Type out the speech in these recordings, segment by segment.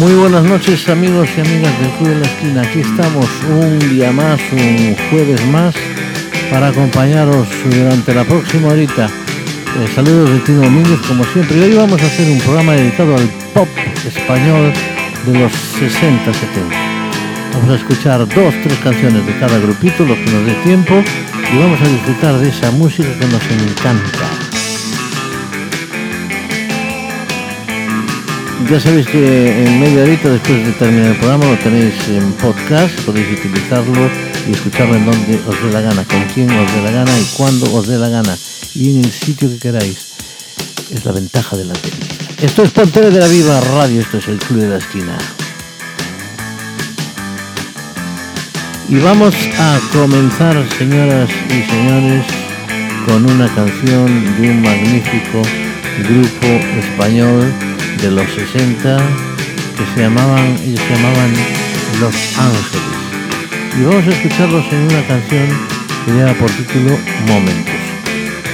Muy buenas noches amigos y amigas del Club de la Esquina. Aquí estamos un día más, un jueves más, para acompañaros durante la próxima horita. Eh, saludos de Tino Domínguez como siempre. Hoy vamos a hacer un programa dedicado al pop español de los 60-70. Vamos a escuchar dos, tres canciones de cada grupito, los que nos dé tiempo, y vamos a disfrutar de esa música que nos encanta. Ya sabéis que en media horita después de terminar el programa lo tenéis en podcast, podéis utilizarlo y escucharlo en donde os dé la gana, con quién os dé la gana y cuando os dé la gana y en el sitio que queráis. Es la ventaja de la técnica. Esto es Pontere de la Viva Radio, esto es el Club de la Esquina. Y vamos a comenzar, señoras y señores, con una canción de un magnífico grupo español de los 60 que se llamaban, ellos se llamaban Los Ángeles. Y vamos a escucharlos en una canción que lleva por título Momentos.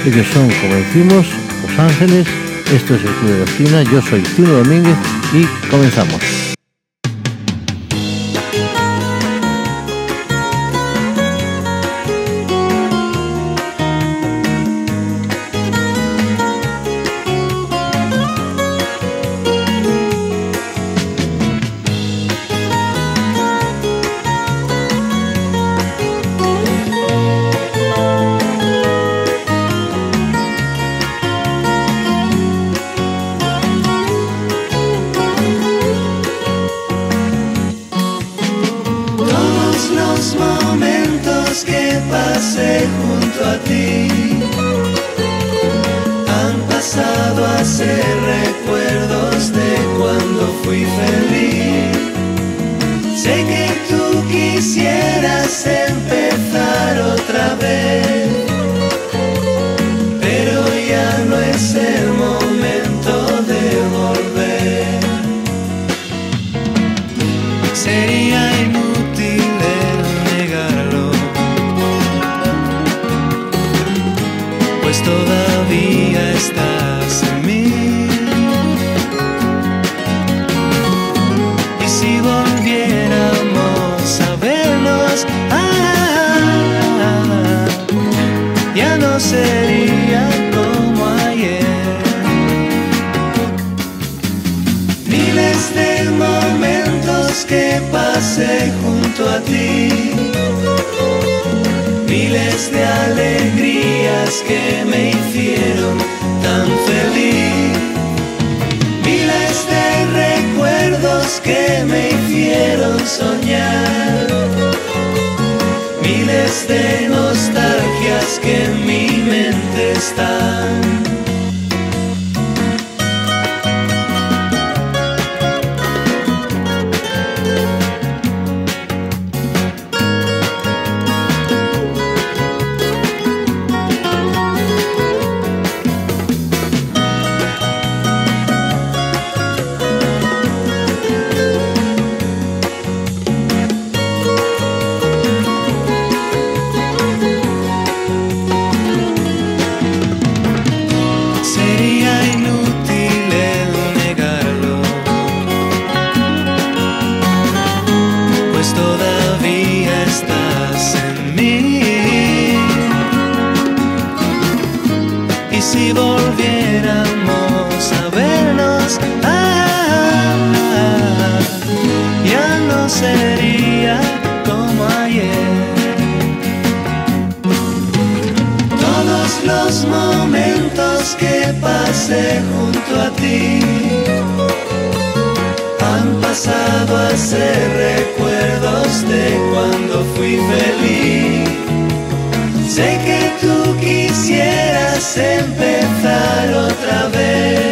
Ellos son, como decimos, Los Ángeles, esto es el Club de la Esquina, yo soy Tino Domínguez y comenzamos. junto a ti han pasado a ser recuerdos de cuando fui feliz. Sé que tú quisieras empezar otra vez. sería como ayer. Miles de momentos que pasé junto a ti. Miles de alegrías que me hicieron tan feliz. Miles de recuerdos que me hicieron soñar. Miles de nostalgia fiesta. Pues todavía estás en mí. Y si volviéramos a vernos, ah, ya no sería como ayer. Todos los momentos que pasé junto a ti pasado hace recuerdos de cuando fui feliz. Sé que tú quisieras empezar otra vez.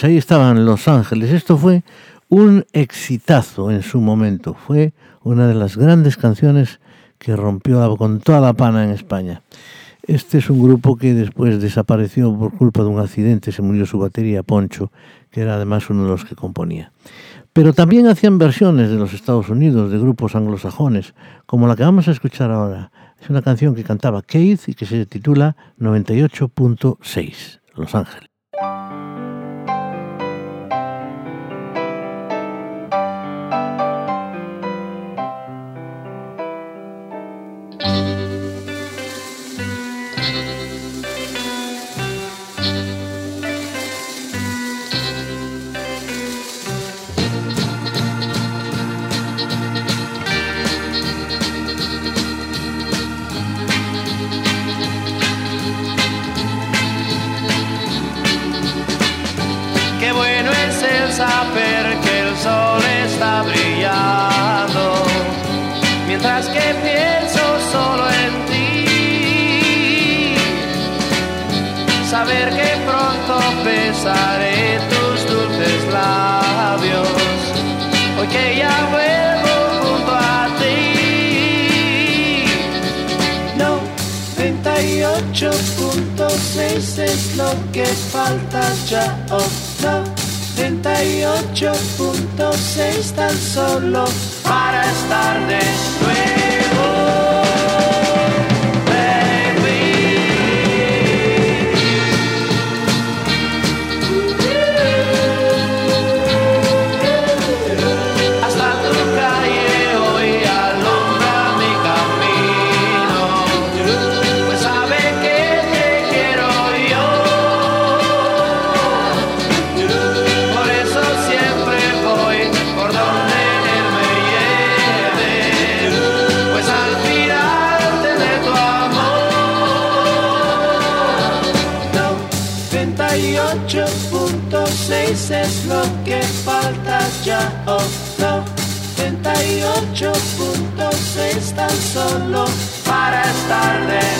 Pues ahí estaban Los Ángeles. Esto fue un exitazo en su momento. Fue una de las grandes canciones que rompió con toda la pana en España. Este es un grupo que después desapareció por culpa de un accidente, se murió su batería Poncho, que era además uno de los que componía. Pero también hacían versiones de los Estados Unidos, de grupos anglosajones, como la que vamos a escuchar ahora. Es una canción que cantaba Keith y que se titula 98.6, Los Ángeles. Lo que falta ya. Oh, no, 38.6 tan solo para estar de nuevo. 38.6 tan solo para estar de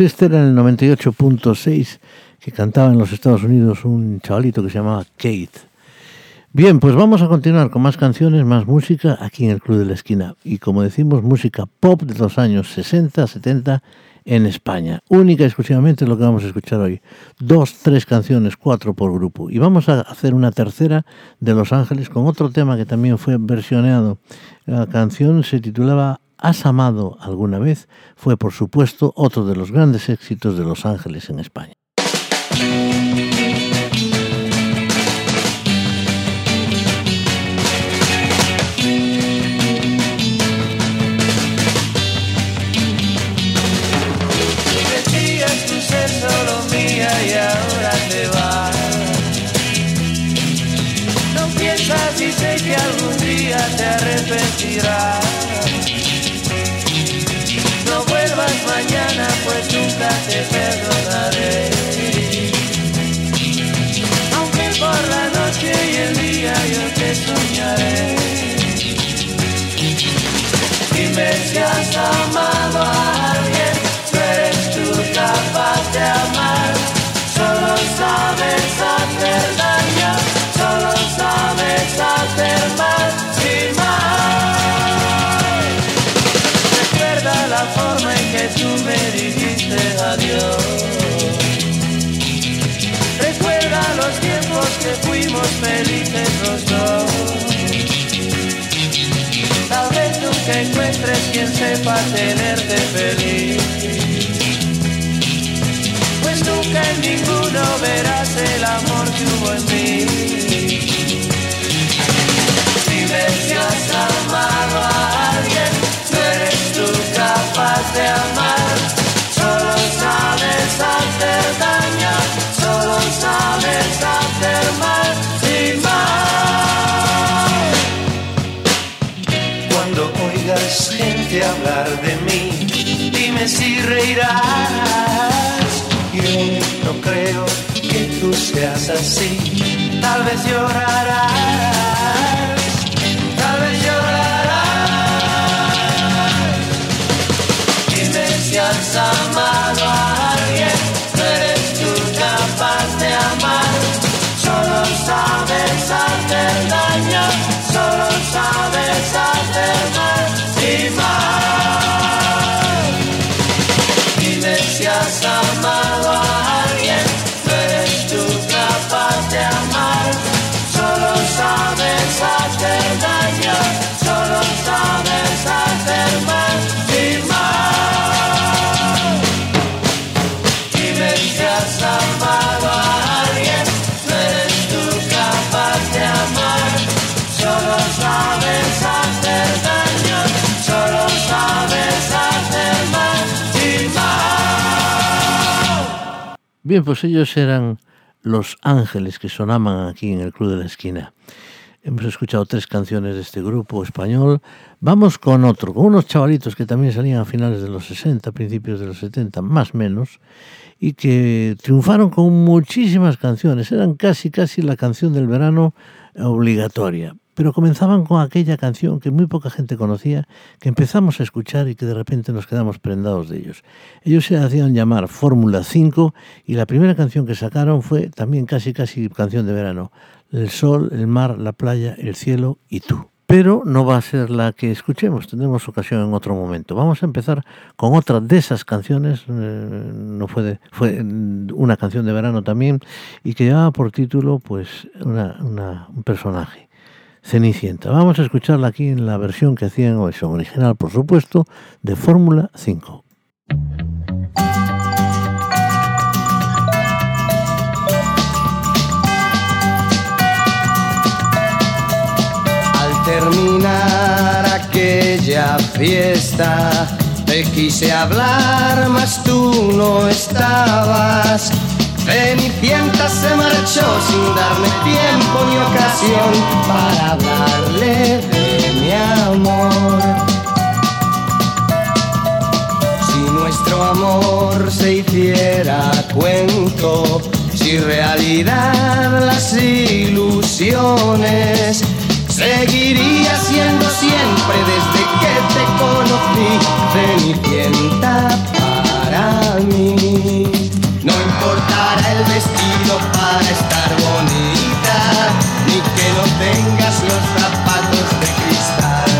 este era el 98.6 que cantaba en los Estados Unidos un chavalito que se llamaba Kate. Bien, pues vamos a continuar con más canciones, más música aquí en el Club de la Esquina. Y como decimos, música pop de los años 60, 70 en España. Única y exclusivamente lo que vamos a escuchar hoy. Dos, tres canciones, cuatro por grupo. Y vamos a hacer una tercera de Los Ángeles con otro tema que también fue versioneado. La canción se titulaba ¿Has amado alguna vez? fue por supuesto otro de los grandes éxitos de Los Ángeles en España. te vas. Soñaré. Dime si has amado encuentres quien sepa tenerte feliz. Pues nunca en ninguno verás el amor que hubo en mí. Si has amado a alguien, no eres tú capaz de amar. Hablar de mí, dime si reirás. Yo no creo que tú seas así, tal vez llorarás, tal vez llorarás. Dime si has amado a alguien, no eres tú capaz de amar. Solo sabes hacer Bien, pues ellos eran los ángeles que sonaban aquí en el Club de la Esquina. Hemos escuchado tres canciones de este grupo español. Vamos con otro, con unos chavalitos que también salían a finales de los 60, principios de los 70, más menos, y que triunfaron con muchísimas canciones. Eran casi, casi la canción del verano obligatoria. Pero comenzaban con aquella canción que muy poca gente conocía, que empezamos a escuchar y que de repente nos quedamos prendados de ellos. Ellos se hacían llamar Fórmula 5 y la primera canción que sacaron fue también casi, casi canción de verano. El sol, el mar, la playa, el cielo y tú. Pero no va a ser la que escuchemos, tendremos ocasión en otro momento. Vamos a empezar con otra de esas canciones, eh, no fue, fue una canción de verano también, y que llevaba por título pues una- una- un personaje. Cenicienta. Vamos a escucharla aquí en la versión que hacían, o versión original, por supuesto, de Fórmula 5. Al terminar aquella fiesta, te quise hablar, mas tú no estabas. Cenicienta se marchó sin darme tiempo ni ocasión para hablarle de mi amor. Si nuestro amor se hiciera cuento, si realidad las ilusiones, seguiría siendo siempre desde que te conocí, Cenicienta para mí. No importará el vestido para estar bonita, ni que no tengas los zapatos de cristal.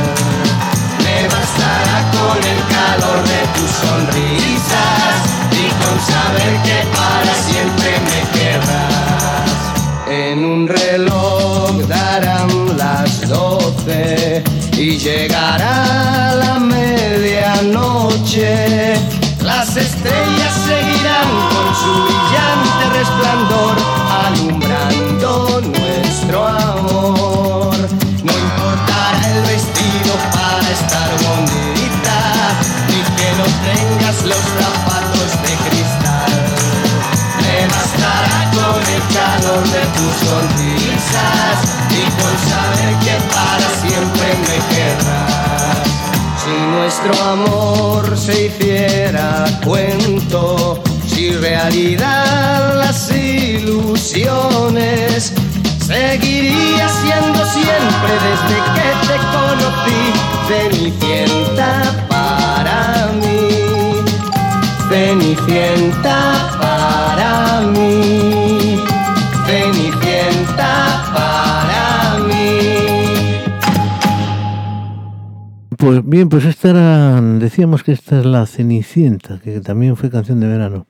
Me bastará con el calor de tus sonrisas y con saber que para siempre me querrás. En un reloj darán las doce y llegará la medianoche. Las estrellas nuestro amor se hiciera cuento, si realidad las ilusiones, seguiría siendo siempre desde que te conocí, Cenicienta para mí, Cenicienta Pues bien, pues esta era, decíamos que esta es la Cenicienta, que también fue canción de verano.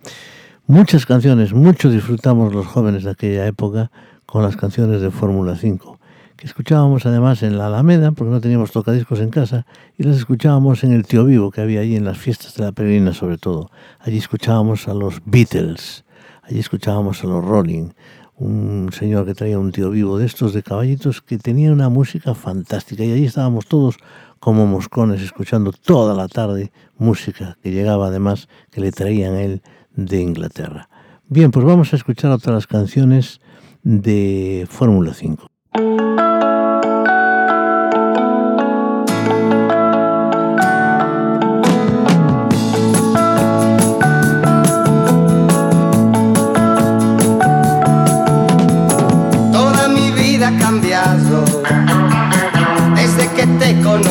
Muchas canciones, mucho disfrutamos los jóvenes de aquella época con las canciones de Fórmula 5. que escuchábamos además en la Alameda, porque no teníamos tocadiscos en casa, y las escuchábamos en el Tío Vivo que había allí en las fiestas de la Peregrina sobre todo. Allí escuchábamos a los Beatles, allí escuchábamos a los Rolling, un señor que traía un tío vivo de estos de caballitos que tenía una música fantástica y allí estábamos todos como moscones escuchando toda la tarde música que llegaba además que le traían él de Inglaterra. Bien, pues vamos a escuchar otras canciones de Fórmula 5.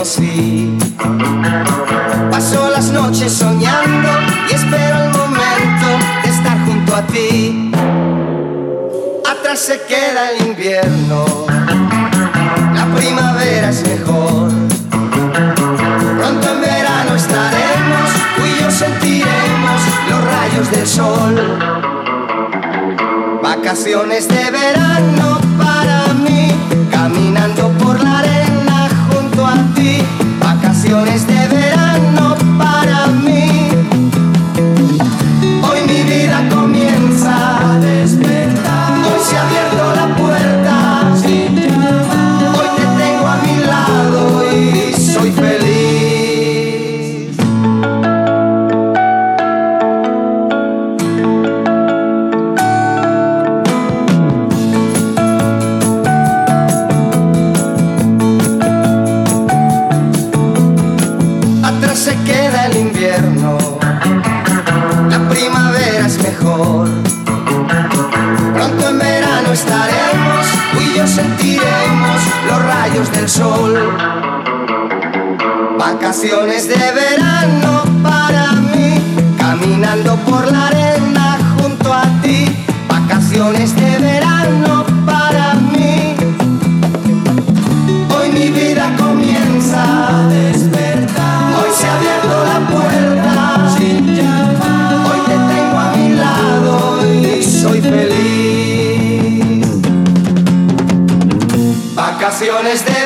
Conocí. Paso las noches soñando y espero el momento de estar junto a ti. Atrás se queda el invierno, la primavera es mejor. Pronto en verano estaremos, tú y yo sentiremos los rayos del sol. Vacaciones de verano para mí, Vacaciones de verano para mí, caminando por la arena junto a ti. Vacaciones de verano para mí. Hoy mi vida comienza a despertar. Hoy se ha abierto la puerta. Hoy te tengo a mi lado y soy feliz. Vacaciones de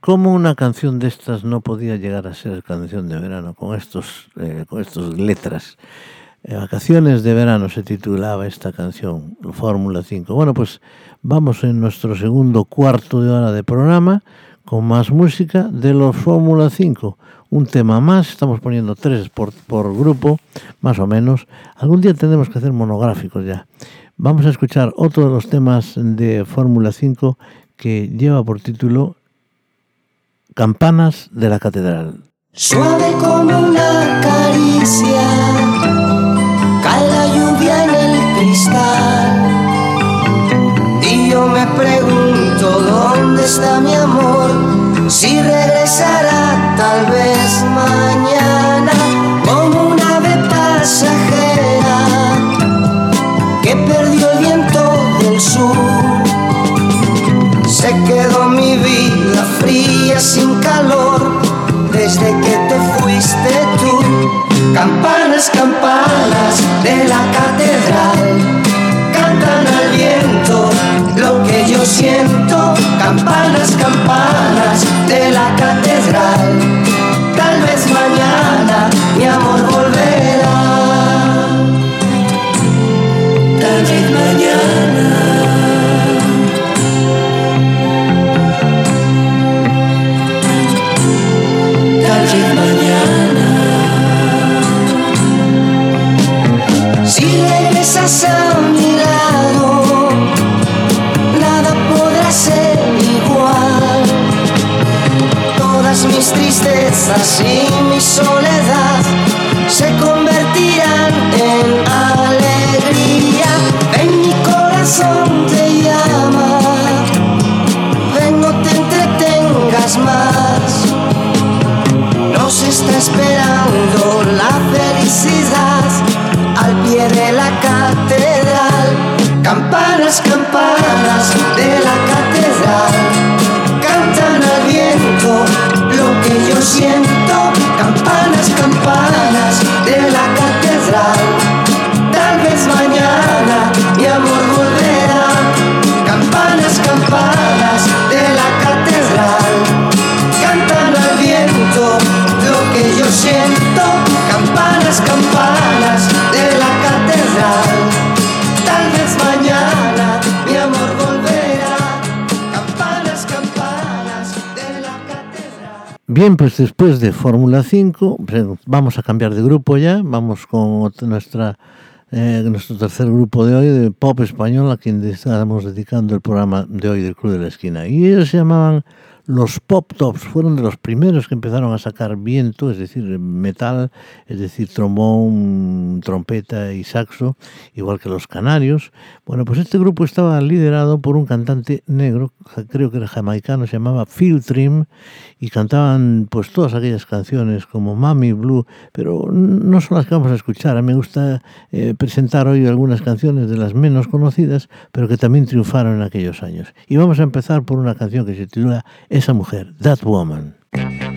¿Cómo una canción de estas no podía llegar a ser canción de verano con estos, eh, con estos letras? Eh, Vacaciones de verano se titulaba esta canción, Fórmula 5. Bueno, pues vamos en nuestro segundo cuarto de hora de programa con más música de los Fórmula 5. Un tema más, estamos poniendo tres por, por grupo, más o menos. Algún día tendremos que hacer monográficos ya. Vamos a escuchar otro de los temas de Fórmula 5 que lleva por título Campanas de la Catedral. Suave como una caricia, cae la lluvia en el cristal. Y yo me pregunto dónde está mi amor, si regresará tal vez mañana, sin calor desde que te fuiste tú. Campanas, campanas de la catedral cantan al viento lo que yo siento. Campanas, campanas de la catedral. estás a mi lado, nada podrá ser igual. Todas mis tristezas y Campanas, campanas Bien, pues después de Fórmula 5, pre- vamos a cambiar de grupo ya, vamos con nuestra, eh, nuestro tercer grupo de hoy, de pop español, a quien estamos dedicando el programa de hoy del Club de la Esquina. Y ellos se llamaban los Pop Tops, fueron de los primeros que empezaron a sacar viento, es decir, metal, es decir, trombón, trompeta y saxo, igual que los canarios. Bueno, pues este grupo estaba liderado por un cantante negro, creo que era jamaicano, se llamaba Phil Trim, y cantaban pues todas aquellas canciones como Mami Blue, pero no son las que vamos a escuchar. A mí me gusta eh, presentar hoy algunas canciones de las menos conocidas, pero que también triunfaron en aquellos años. Y vamos a empezar por una canción que se titula Esa mujer, That Woman.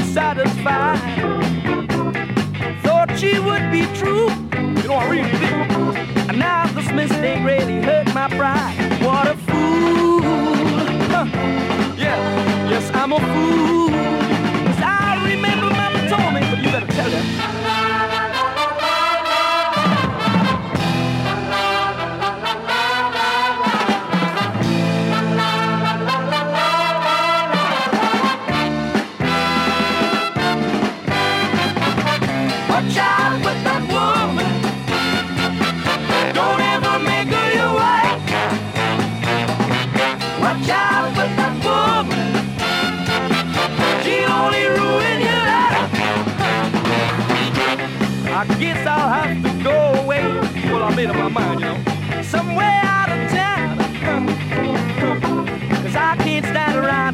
Satisfied. Thought she would be true. You know, I really did. And now this mistake really hurt my pride. What a fool. Huh. Yeah, yes, I'm a fool. 'Cause I remember Mama told me, but you better tell her. Guess I'll have to go away. Well, I made up my mind, you know. Somewhere out of town. Cause I can't stand around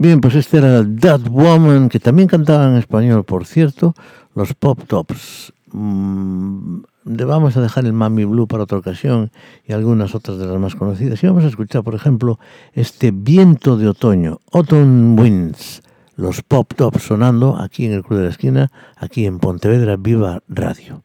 Bien, pues este era That Woman, que también cantaba en español, por cierto, los Pop Tops. Mm, vamos a dejar el Mami Blue para otra ocasión y algunas otras de las más conocidas. Y vamos a escuchar, por ejemplo, este Viento de Otoño, Autumn Winds, los Pop Tops sonando aquí en el Club de la Esquina, aquí en Pontevedra Viva Radio.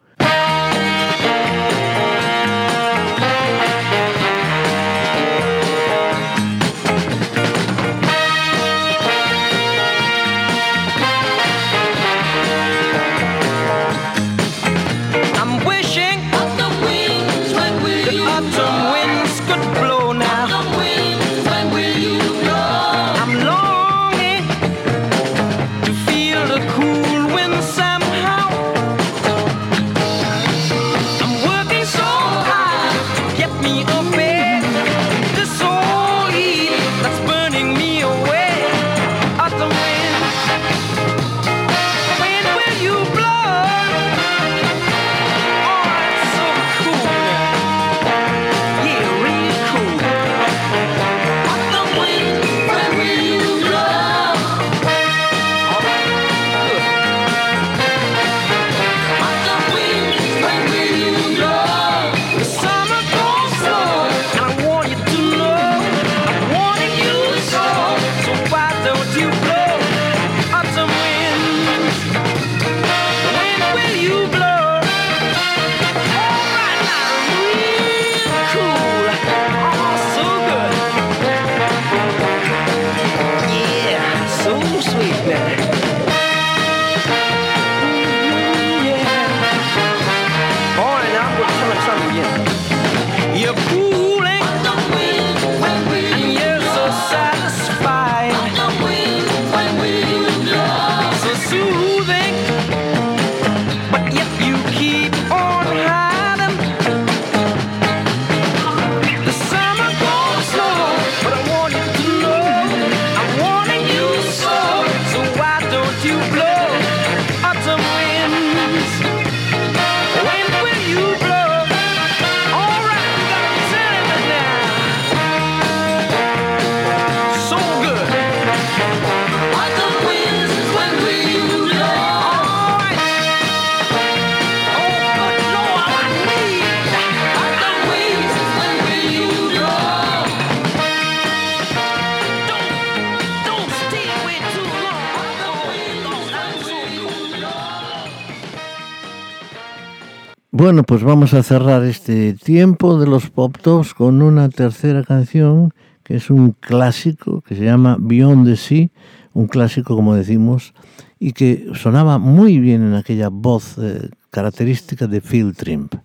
Bueno, pues vamos a cerrar este tiempo de los pop tops con una tercera canción que es un clásico que se llama Beyond the Sea, un clásico como decimos, y que sonaba muy bien en aquella voz eh, característica de Phil Trimp.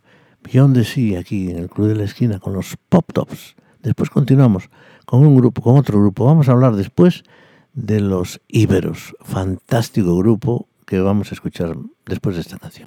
Beyond the Sea aquí en el Club de la Esquina con los pop tops. Después continuamos con un grupo, con otro grupo. Vamos a hablar después de los Iberos, fantástico grupo que vamos a escuchar después de esta canción.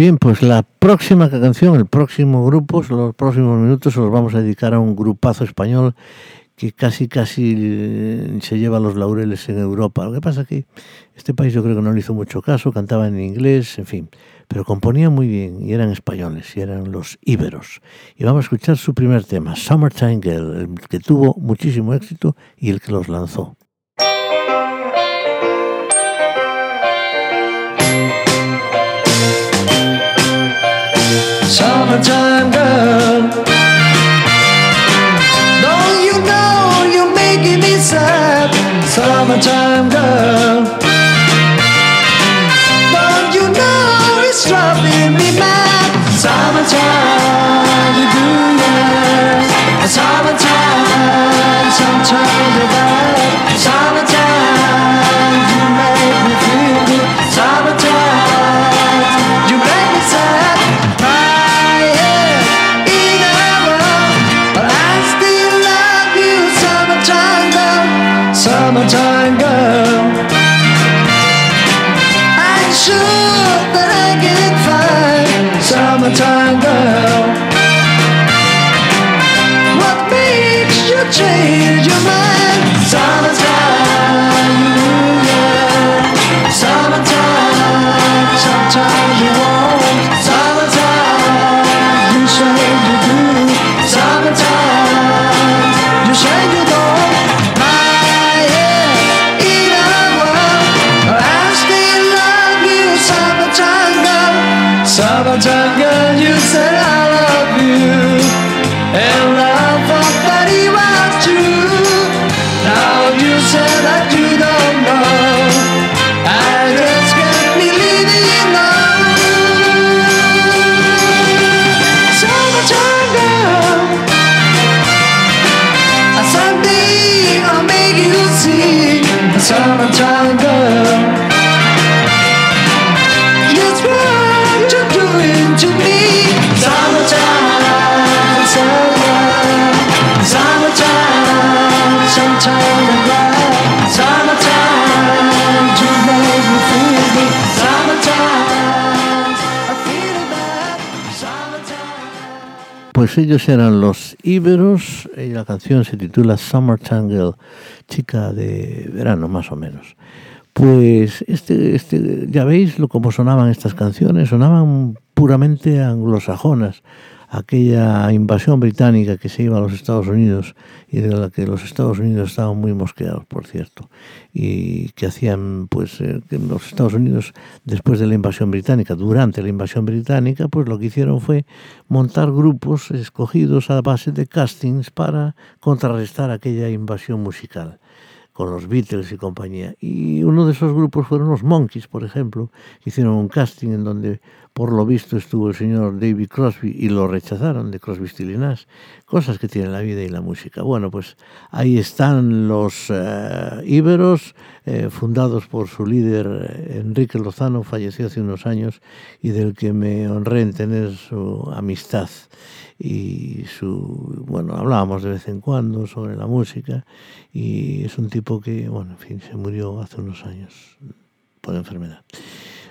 Bien, pues la próxima canción, el próximo grupo, los próximos minutos los vamos a dedicar a un grupazo español que casi casi eh, se lleva los laureles en Europa. Lo que pasa es que este país yo creo que no le hizo mucho caso, cantaba en inglés, en fin, pero componía muy bien y eran españoles y eran los íberos. Y vamos a escuchar su primer tema, Summertime Girl, el que tuvo muchísimo éxito y el que los lanzó. Summertime girl. Don't you know you're making me sad, summertime girl? Don't you know it's driving me mad, summertime? You do yeah, summertime. Sometimes you're bad, pues ellos eran los íberos y la canción se titula Summer Tangle, chica de verano más o menos. Pues este, este, ya veis lo cómo sonaban estas canciones, sonaban puramente anglosajonas, aquella invasión británica que se iba a los Estados Unidos y de la que los Estados Unidos estaban muy mosqueados, por cierto, y que hacían, pues, eh, que los Estados Unidos, después de la invasión británica, durante la invasión británica, pues lo que hicieron fue montar grupos escogidos a base de castings para contrarrestar aquella invasión musical con los Beatles y compañía. Y uno de esos grupos fueron los Monkeys, por ejemplo, hicieron un casting en donde por lo visto estuvo el señor David Crosby y lo rechazaron de Crosby, Still Nash. Cosas que tiene la vida y la música. Bueno, pues ahí están los eh, íberos, eh, fundados por su líder eh, Enrique Lozano, falleció hace unos años y del que me honré en tener su amistad y su bueno hablábamos de vez en cuando sobre la música y es un tipo que bueno en fin se murió hace unos años por enfermedad.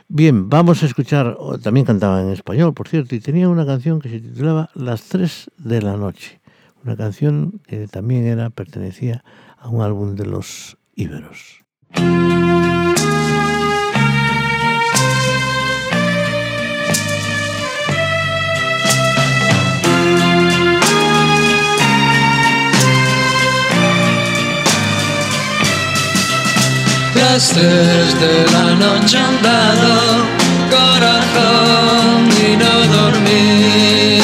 Bien vamos a escuchar también cantaba en español por cierto y tenía una canción que se titulaba las tres de la noche una canción que también era pertenecía a un álbum de los íberos las de la noche han dado corazón y no dormís.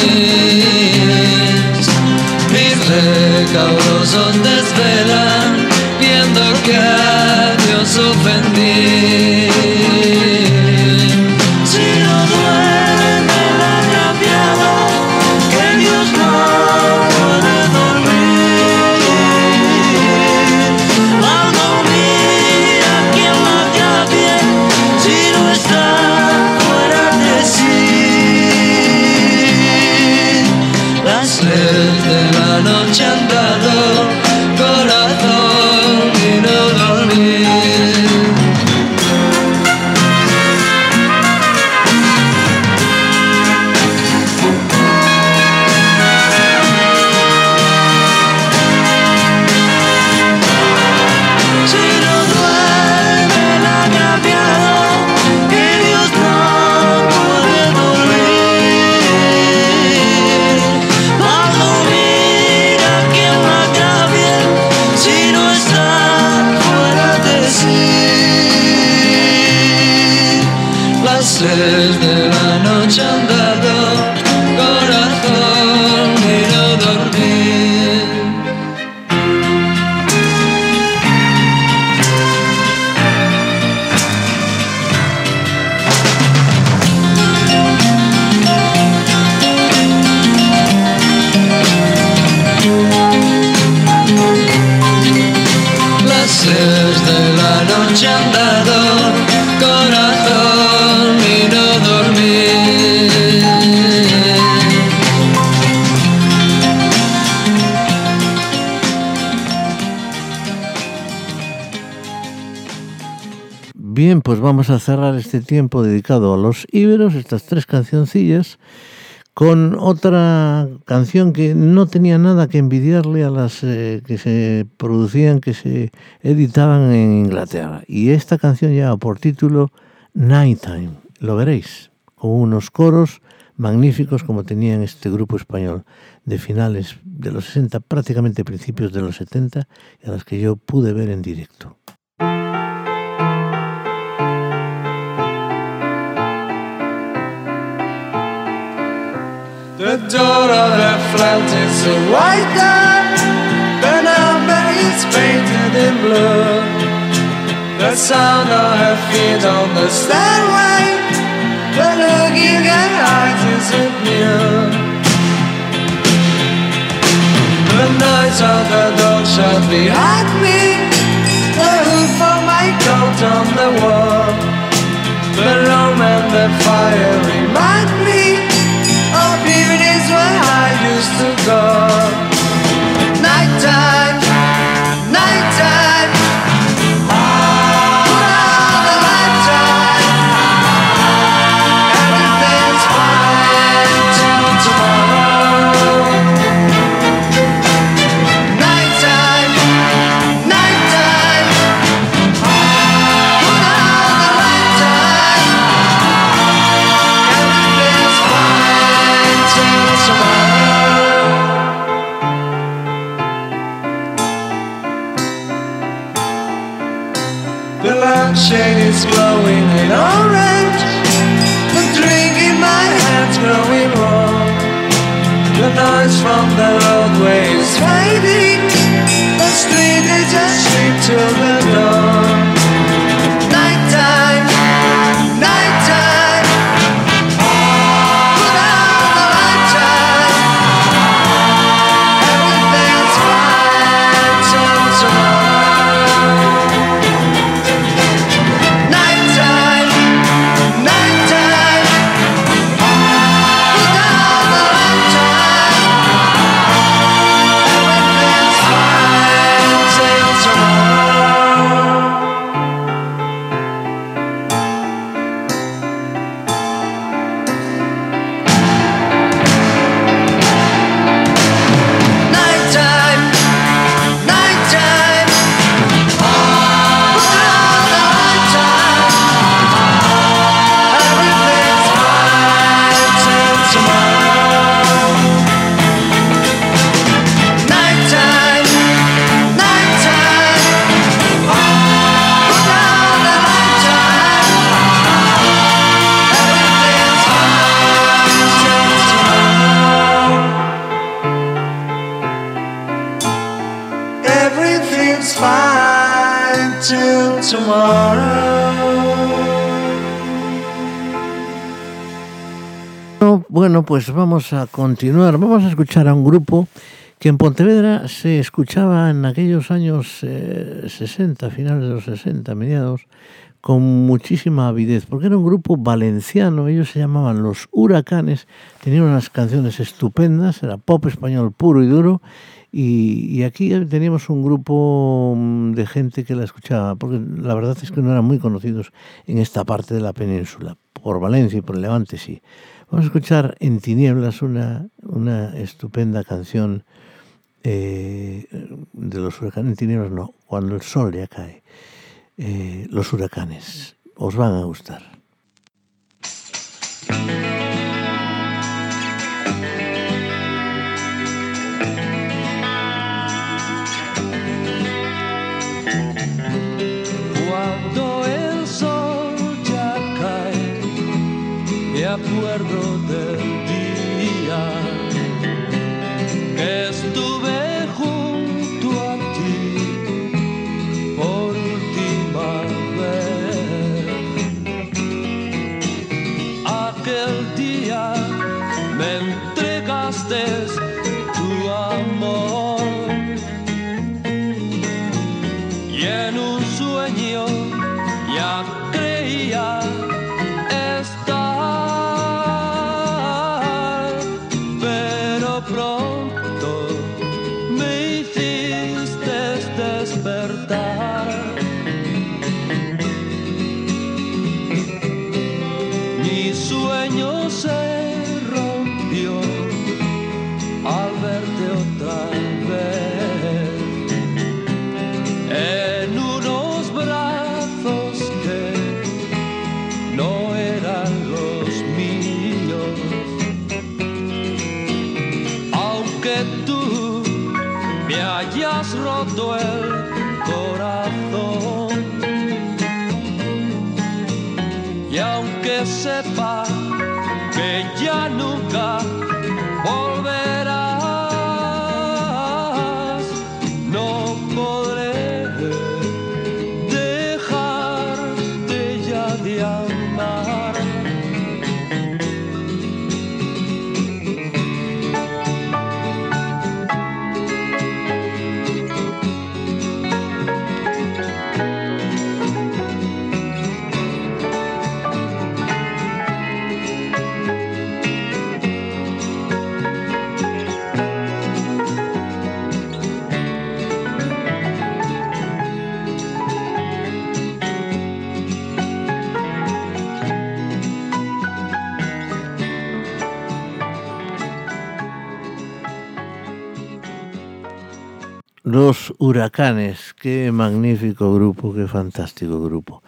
Mis recaudos desvelan viendo que vamos a cerrar este tiempo dedicado a los íberos, estas tres cancioncillas, con otra canción que no tenía nada que envidiarle a las eh, que se producían, que se editaban en Inglaterra. Y esta canción lleva por título Nighttime, lo veréis, con unos coros magníficos como tenían este grupo español de finales de los 60, prácticamente principios de los 70, y a las que yo pude ver en directo. The door of the flat is a white dot. The number is painted in blue. The sound of her feet on the stairway. The look in her eyes isn't new. The noise of the door shut behind me. The hoof of my coat on the wall. The room and the fire remind sun. Pues vamos a continuar. Vamos a escuchar a un grupo que en Pontevedra se escuchaba en aquellos años eh, 60, finales de los 60, mediados, con muchísima avidez, porque era un grupo valenciano, ellos se llamaban Los Huracanes, tenían unas canciones estupendas, era pop español puro y duro, y, y aquí teníamos un grupo mm, de gente que la escuchaba, porque la verdad es que no eran muy conocidos en esta parte de la península, por Valencia y por Levante sí. Vamos a escuchar En Tinieblas una, una estupenda canción eh, de los huracanes. En Tinieblas no, cuando el sol ya cae. Eh, los huracanes. Os van a gustar. Los Huracanes, qué magnífico grupo, qué fantástico grupo.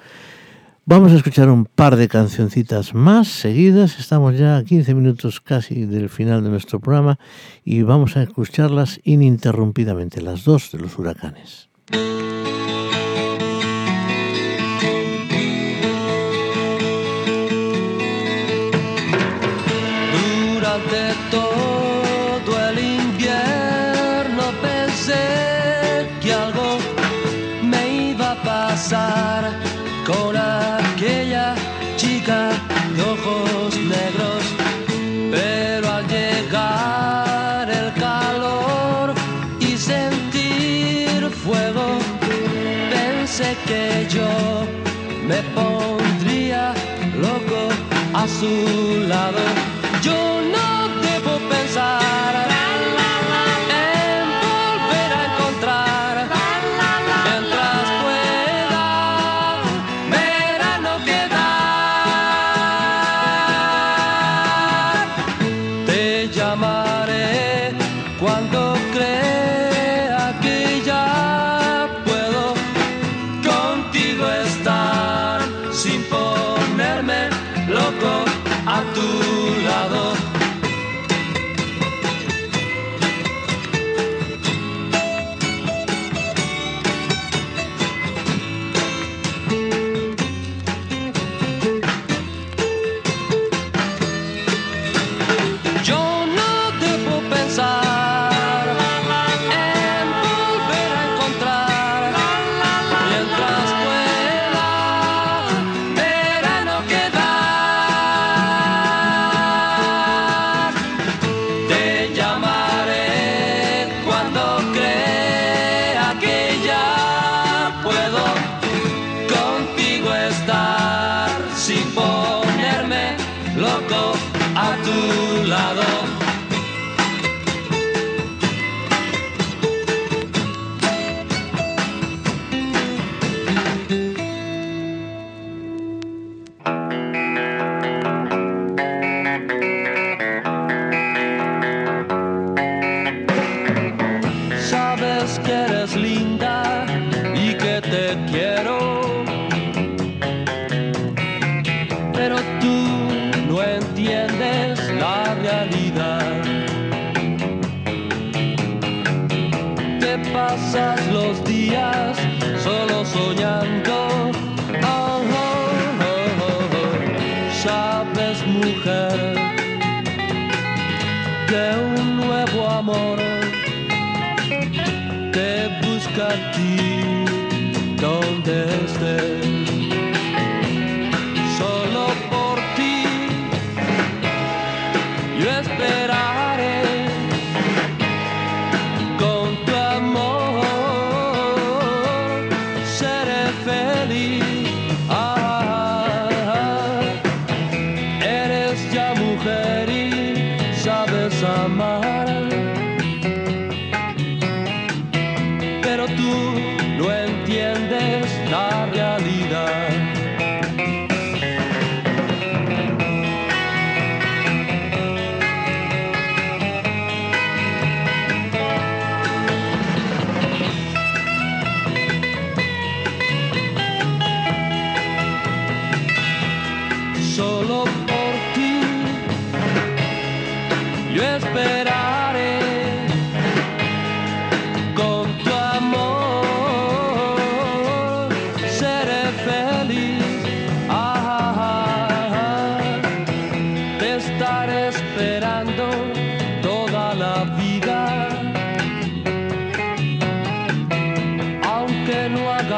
Vamos a escuchar un par de cancioncitas más seguidas. Estamos ya a 15 minutos casi del final de nuestro programa y vamos a escucharlas ininterrumpidamente, las dos de los huracanes. Su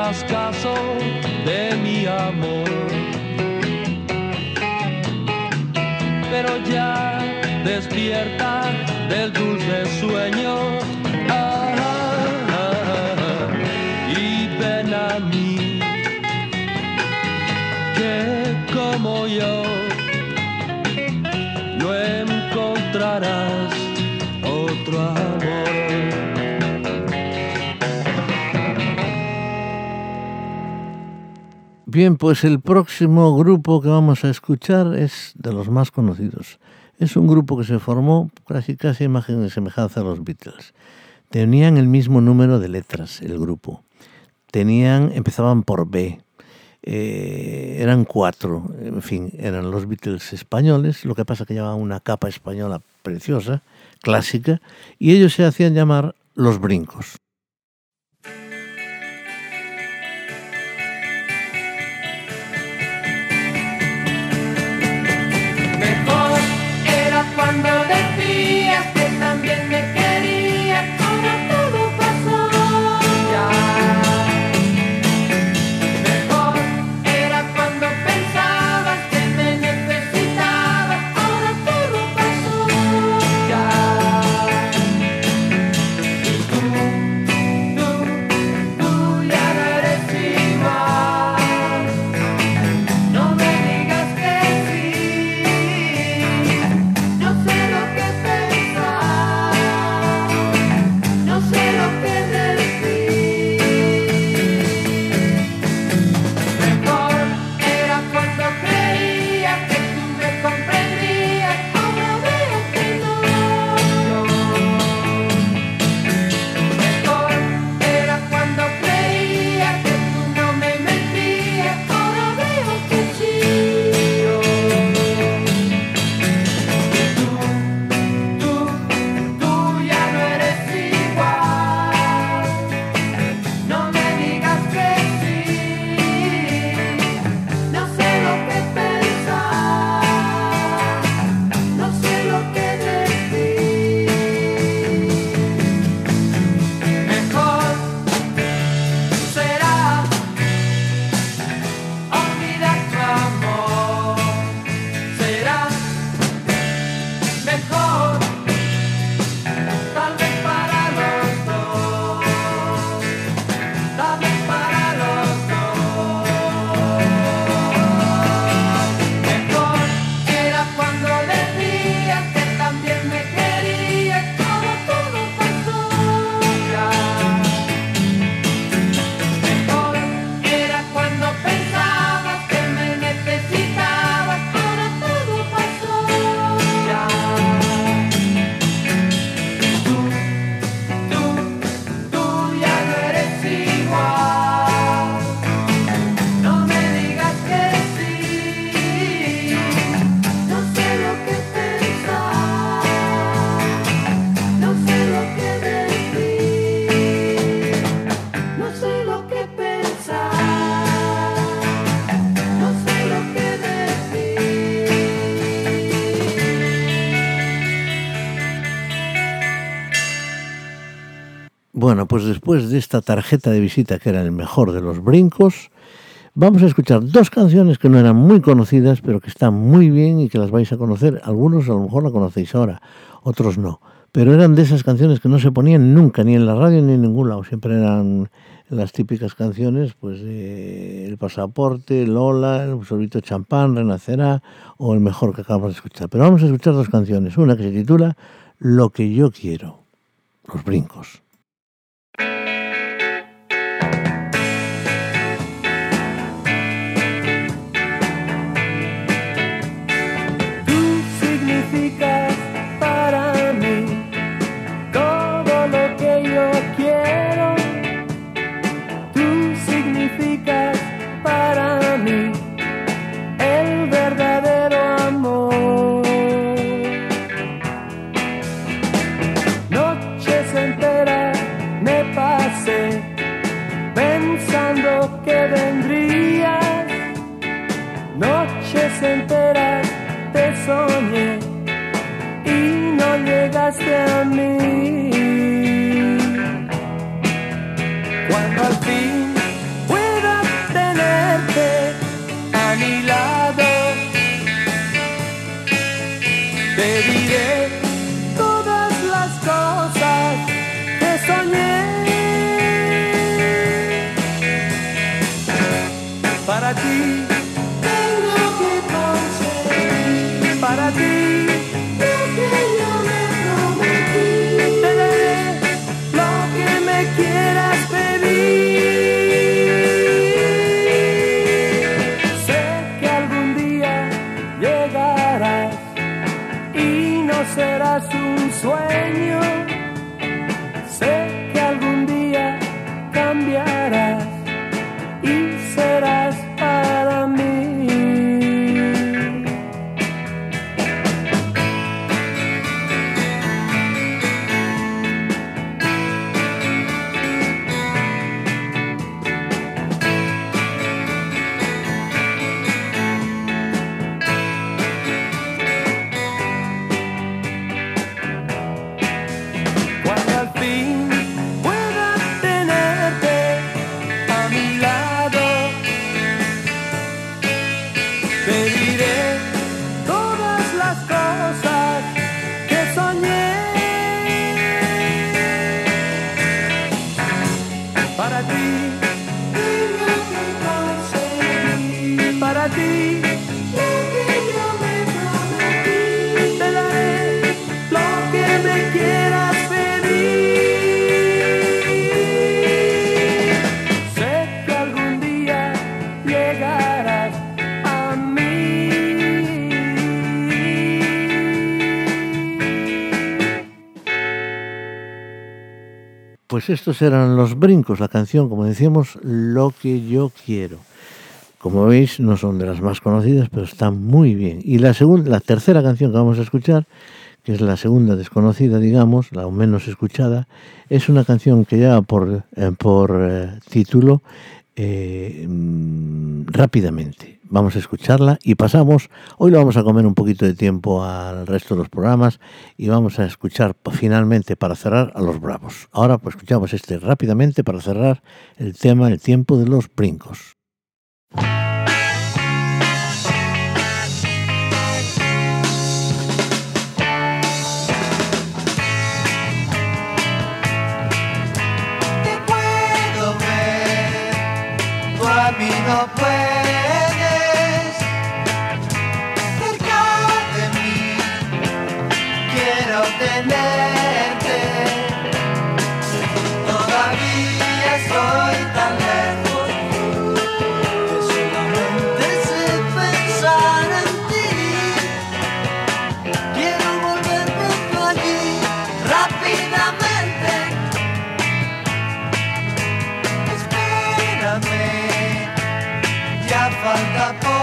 hagas caso de mi amor. Pero ya despierta del dulce sueño. Bien, pues el próximo grupo que vamos a escuchar es de los más conocidos. Es un grupo que se formó casi casi imagen de semejanza a los Beatles. Tenían el mismo número de letras el grupo. Tenían, empezaban por B. Eh, eran cuatro, en fin, eran los Beatles españoles, lo que pasa que llevaban una capa española preciosa, clásica, y ellos se hacían llamar los brincos. Pues después de esta tarjeta de visita que era el mejor de los brincos, vamos a escuchar dos canciones que no eran muy conocidas, pero que están muy bien y que las vais a conocer. Algunos a lo mejor la conocéis ahora, otros no. Pero eran de esas canciones que no se ponían nunca, ni en la radio ni en ningún lado. Siempre eran las típicas canciones, pues El Pasaporte, Lola, El Sorbito Champán, Renacerá o el mejor que acabamos de escuchar. Pero vamos a escuchar dos canciones. Una que se titula Lo que yo quiero, Los Brincos. Llegaste a Estos eran los brincos, la canción, como decíamos, Lo que yo quiero. Como veis, no son de las más conocidas, pero están muy bien. Y la segunda, la tercera canción que vamos a escuchar, que es la segunda desconocida, digamos, la menos escuchada, es una canción que lleva por, eh, por eh, título eh, mm, Rápidamente. Vamos a escucharla y pasamos, hoy lo vamos a comer un poquito de tiempo al resto de los programas y vamos a escuchar finalmente para cerrar a los bravos. Ahora pues escuchamos este rápidamente para cerrar el tema, el tiempo de los brincos. falta por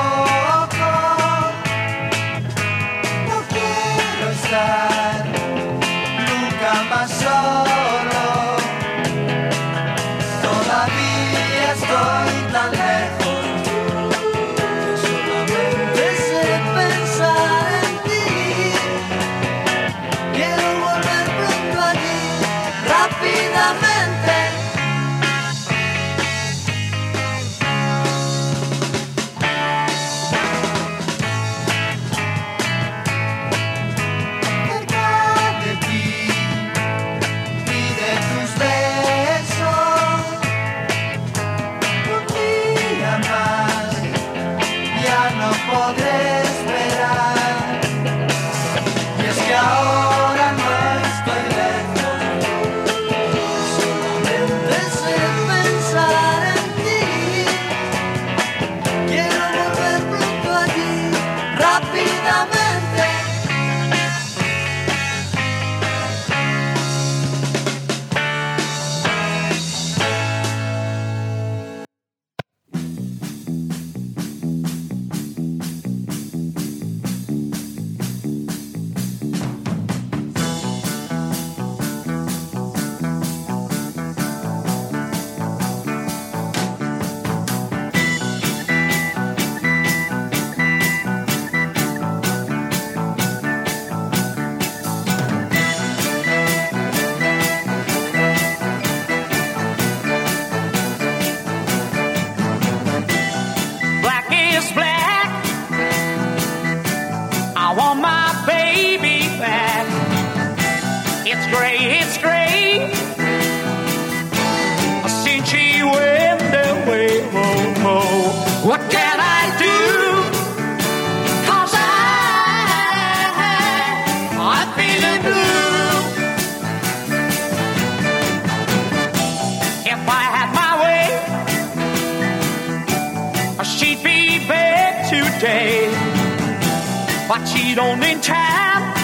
but she don't in time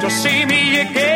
to see me again.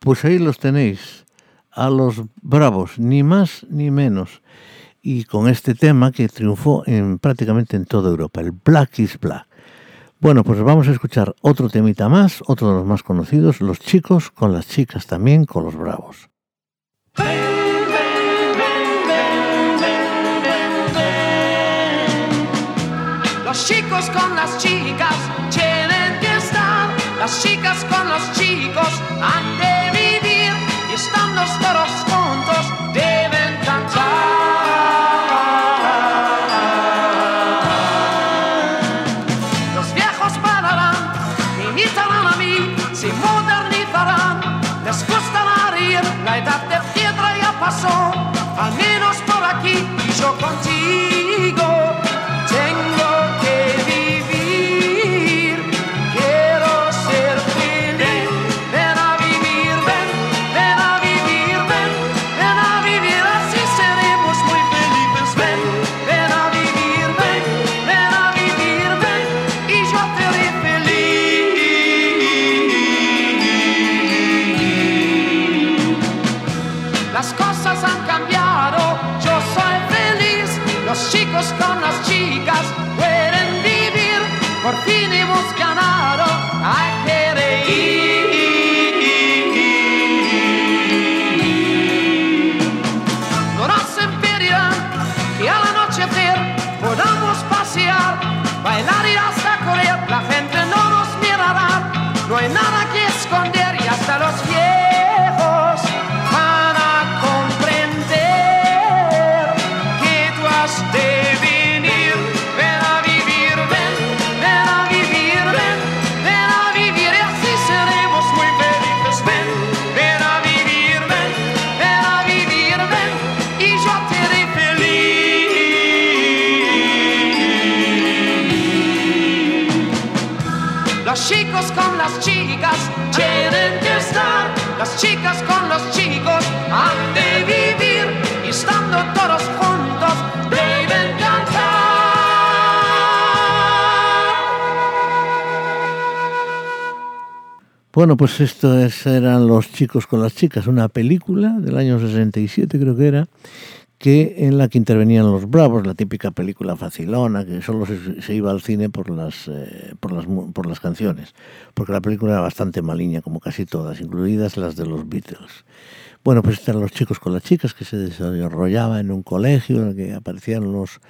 Pues ahí los tenéis, a los bravos, ni más ni menos. Y con este tema que triunfó prácticamente en toda Europa, el Black is Black. Bueno, pues vamos a escuchar otro temita más, otro de los más conocidos, los chicos con las chicas también, con los bravos. Los chicos con las chicas tienen estar, las chicas con chicos con las chicas tienen que estar. Las chicas con los chicos han de vivir. Y estando todos juntos deben cantar. Bueno, pues esto es- eran Los chicos con las chicas, una película del año 67 creo que era, que en la que intervenían los Bravos, la típica película facilona, que solo se, iba al cine por las, eh, por, las, por las canciones, porque la película era bastante maliña, como casi todas, incluidas las de los Beatles. Bueno, pues están los chicos con las chicas, que se desarrollaba en un colegio en el que aparecían los,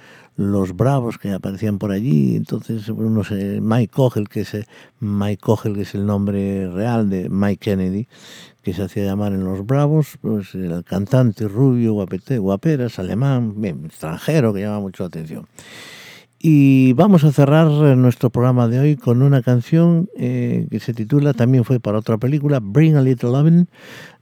los bravos que aparecían por allí. Entonces, uno se, Mike Cogel, que es, Mike Cogel, que es el nombre real de Mike Kennedy, que se hacía llamar en Los Bravos, pues el cantante rubio, guapete, guaperas, alemán, bien, extranjero, que llama mucho la atención. Y vamos a cerrar nuestro programa de hoy con una canción eh, que se titula, también fue para otra película, Bring a Little Lovin',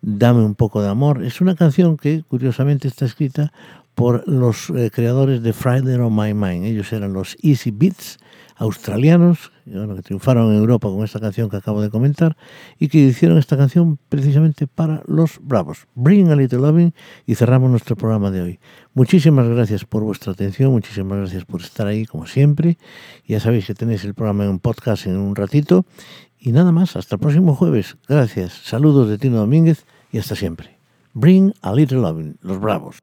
Dame un poco de amor. Es una canción que curiosamente está escrita por los eh, creadores de Friday on My Mind. Ellos eran los Easy Beats australianos, bueno, que triunfaron en Europa con esta canción que acabo de comentar y que hicieron esta canción precisamente para los Bravos. Bring a Little Loving y cerramos nuestro programa de hoy. Muchísimas gracias por vuestra atención, muchísimas gracias por estar ahí como siempre. Ya sabéis que tenéis el programa en podcast en un ratito y nada más, hasta el próximo jueves. Gracias, saludos de Tino Domínguez y hasta siempre. Bring a Little Loving, los Bravos.